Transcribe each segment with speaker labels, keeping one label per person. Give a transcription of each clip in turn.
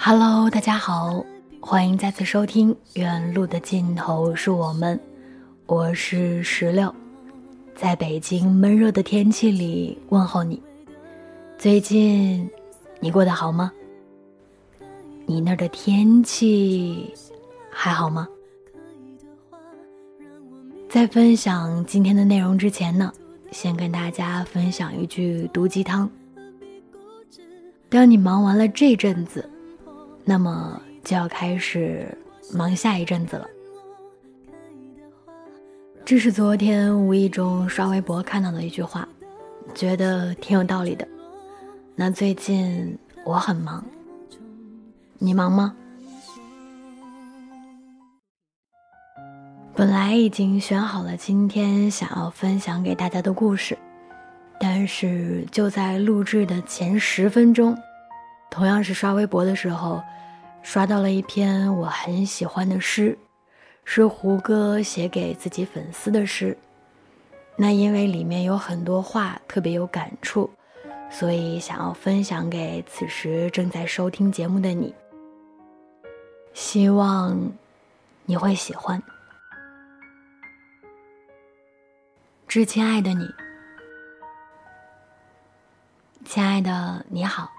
Speaker 1: Hello，大家好，欢迎再次收听《远路的尽头是我们》，我是石榴，在北京闷热的天气里问候你。最近你过得好吗？你那儿的天气还好吗？在分享今天的内容之前呢，先跟大家分享一句毒鸡汤。当你忙完了这阵子。那么就要开始忙下一阵子了。这是昨天无意中刷微博看到的一句话，觉得挺有道理的。那最近我很忙，你忙吗？本来已经选好了今天想要分享给大家的故事，但是就在录制的前十分钟，同样是刷微博的时候。刷到了一篇我很喜欢的诗，是胡歌写给自己粉丝的诗。那因为里面有很多话特别有感触，所以想要分享给此时正在收听节目的你。希望你会喜欢。致亲爱的你，亲爱的你好。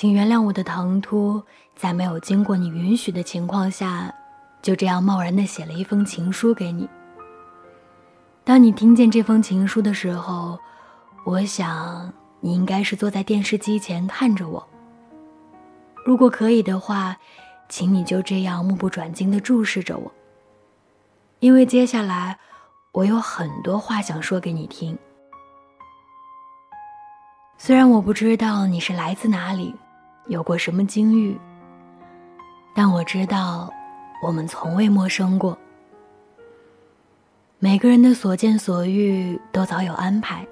Speaker 1: 请原谅我的唐突，在没有经过你允许的情况下，就这样贸然的写了一封情书给你。当你听见这封情书的时候，我想你应该是坐在电视机前看着我。如果可以的话，请你就这样目不转睛的注视着我，因为接下来我有很多话想说给你听。虽然我不知道你是来自哪里。有过什么经遇？但我知道，我们从未陌生过。每个人的所见所遇都早有安排，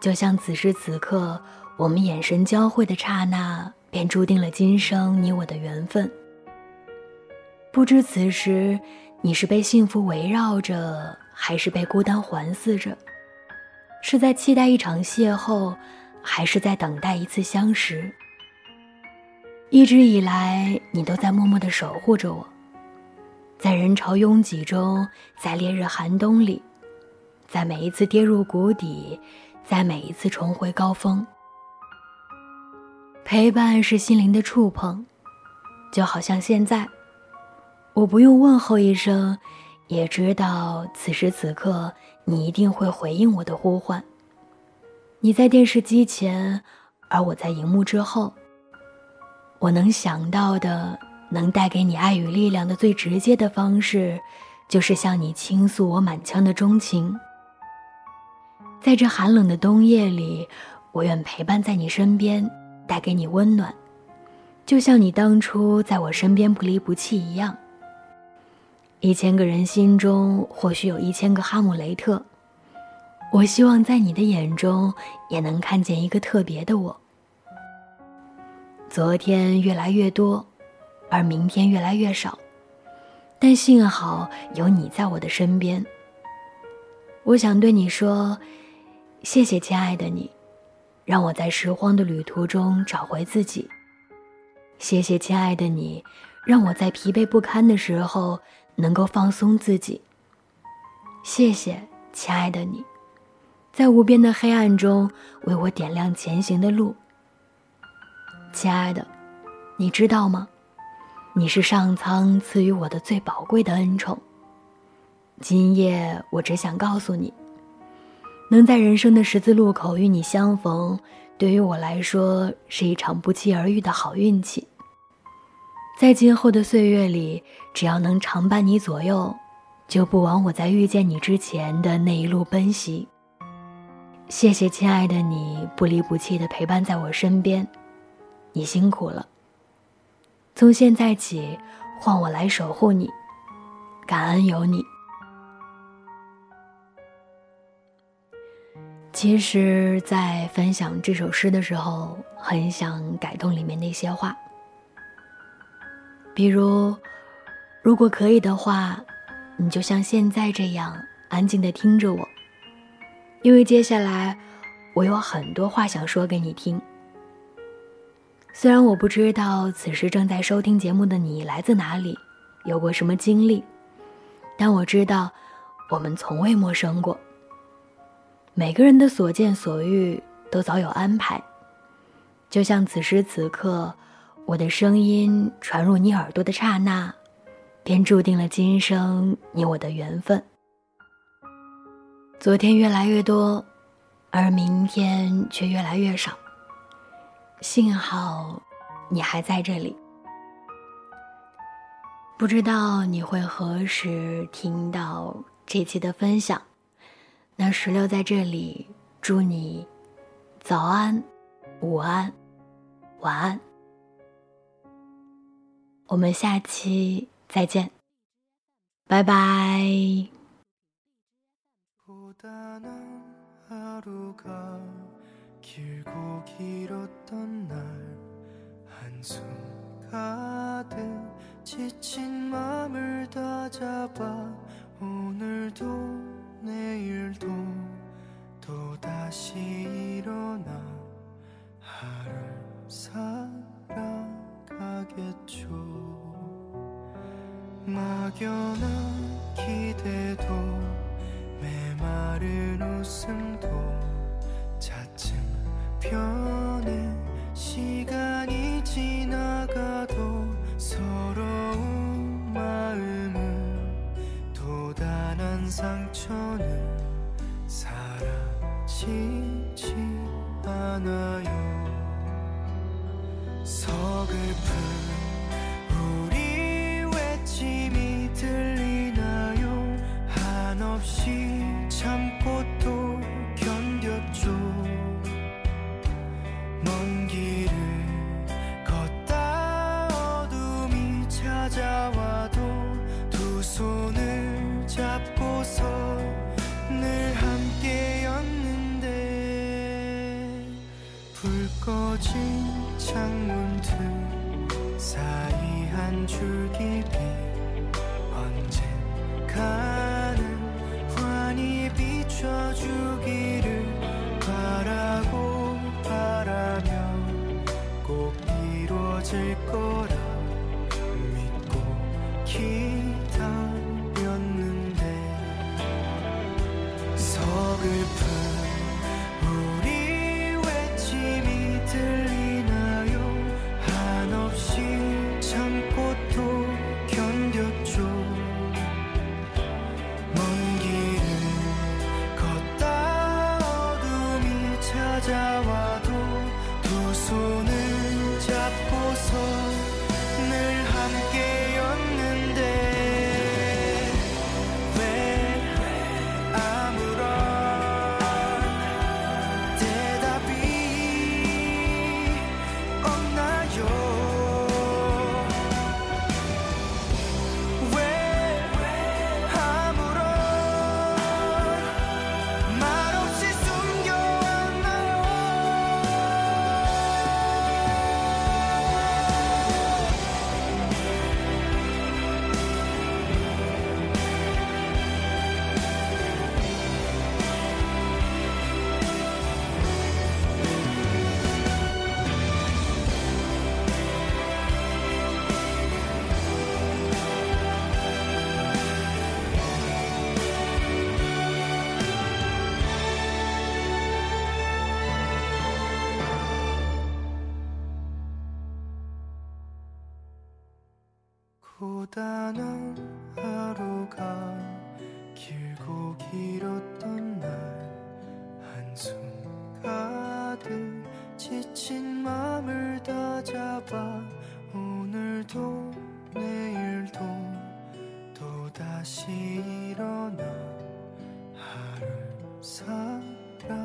Speaker 1: 就像此时此刻我们眼神交汇的刹那，便注定了今生你我的缘分。不知此时你是被幸福围绕着，还是被孤单环伺着？是在期待一场邂逅，还是在等待一次相识？一直以来，你都在默默的守护着我，在人潮拥挤中，在烈日寒冬里，在每一次跌入谷底，在每一次重回高峰。陪伴是心灵的触碰，就好像现在，我不用问候一声，也知道此时此刻你一定会回应我的呼唤。你在电视机前，而我在荧幕之后。我能想到的，能带给你爱与力量的最直接的方式，就是向你倾诉我满腔的钟情。在这寒冷的冬夜里，我愿陪伴在你身边，带给你温暖，就像你当初在我身边不离不弃一样。一千个人心中，或许有一千个哈姆雷特。我希望在你的眼中，也能看见一个特别的我。昨天越来越多，而明天越来越少，但幸好有你在我的身边。我想对你说，谢谢亲爱的你，
Speaker 2: 让我在拾荒的旅途中找回自己。谢谢亲爱的你，让我在疲惫不堪的时候能够放松自己。谢谢亲爱的你，在无边的黑暗中为我点亮前行的路。亲爱的，你知道吗？你是上苍赐予我的最宝贵的恩宠。今夜，我只想告诉你。能在人生的十字路口与你相逢，对于我来说是一场不期而遇的好运气。在今后的岁月里，只要能常伴你左右，就不枉我在遇见你之前的那一路奔袭。谢谢亲爱的你，不离不弃的陪伴在我身边，你辛苦了。从现在起，换我来守护你，感恩有你。其实，在分享这首诗的时候，很想改动里面那些话。比如，如果可以的话，你就像现在这样安静的听着我，因为接下来我有很多话想说给你听。虽然我不知道此时正在收听节目的你来自哪里，有过什么经历，但我知道，我们从未陌生过。每个人的所见所遇都早有安排，就像此时此刻，我的声音传入你耳朵的刹那，便注定了今生你我的缘分。昨天越来越多，而明天却越来越少。幸好你还在这里。不知道你会何时听到这期的分享，那石榴在这里祝你早安、午安、晚安。我们下期再见，拜拜。 길고 길었던 날 한숨 가득 지친 마음을 다 잡아 오늘도 내일도 또다시 일어나 하루 살아가겠죠. 막연한 기대도 메마른 웃음도 시간이 지나가도 서러운 마음은 또 단한 상처는 사라지지 않아요. 꺼진 창문 두 사이 한 줄기비 언젠가는 환히 비춰주기를 바라고 바라며 꼭 이루어질 거라 단한 하루가 길고 길었던 날. 한숨 가득 지친 맘을 다 잡아 오늘도 내일도 또다시 일어나 하루 살아가겠죠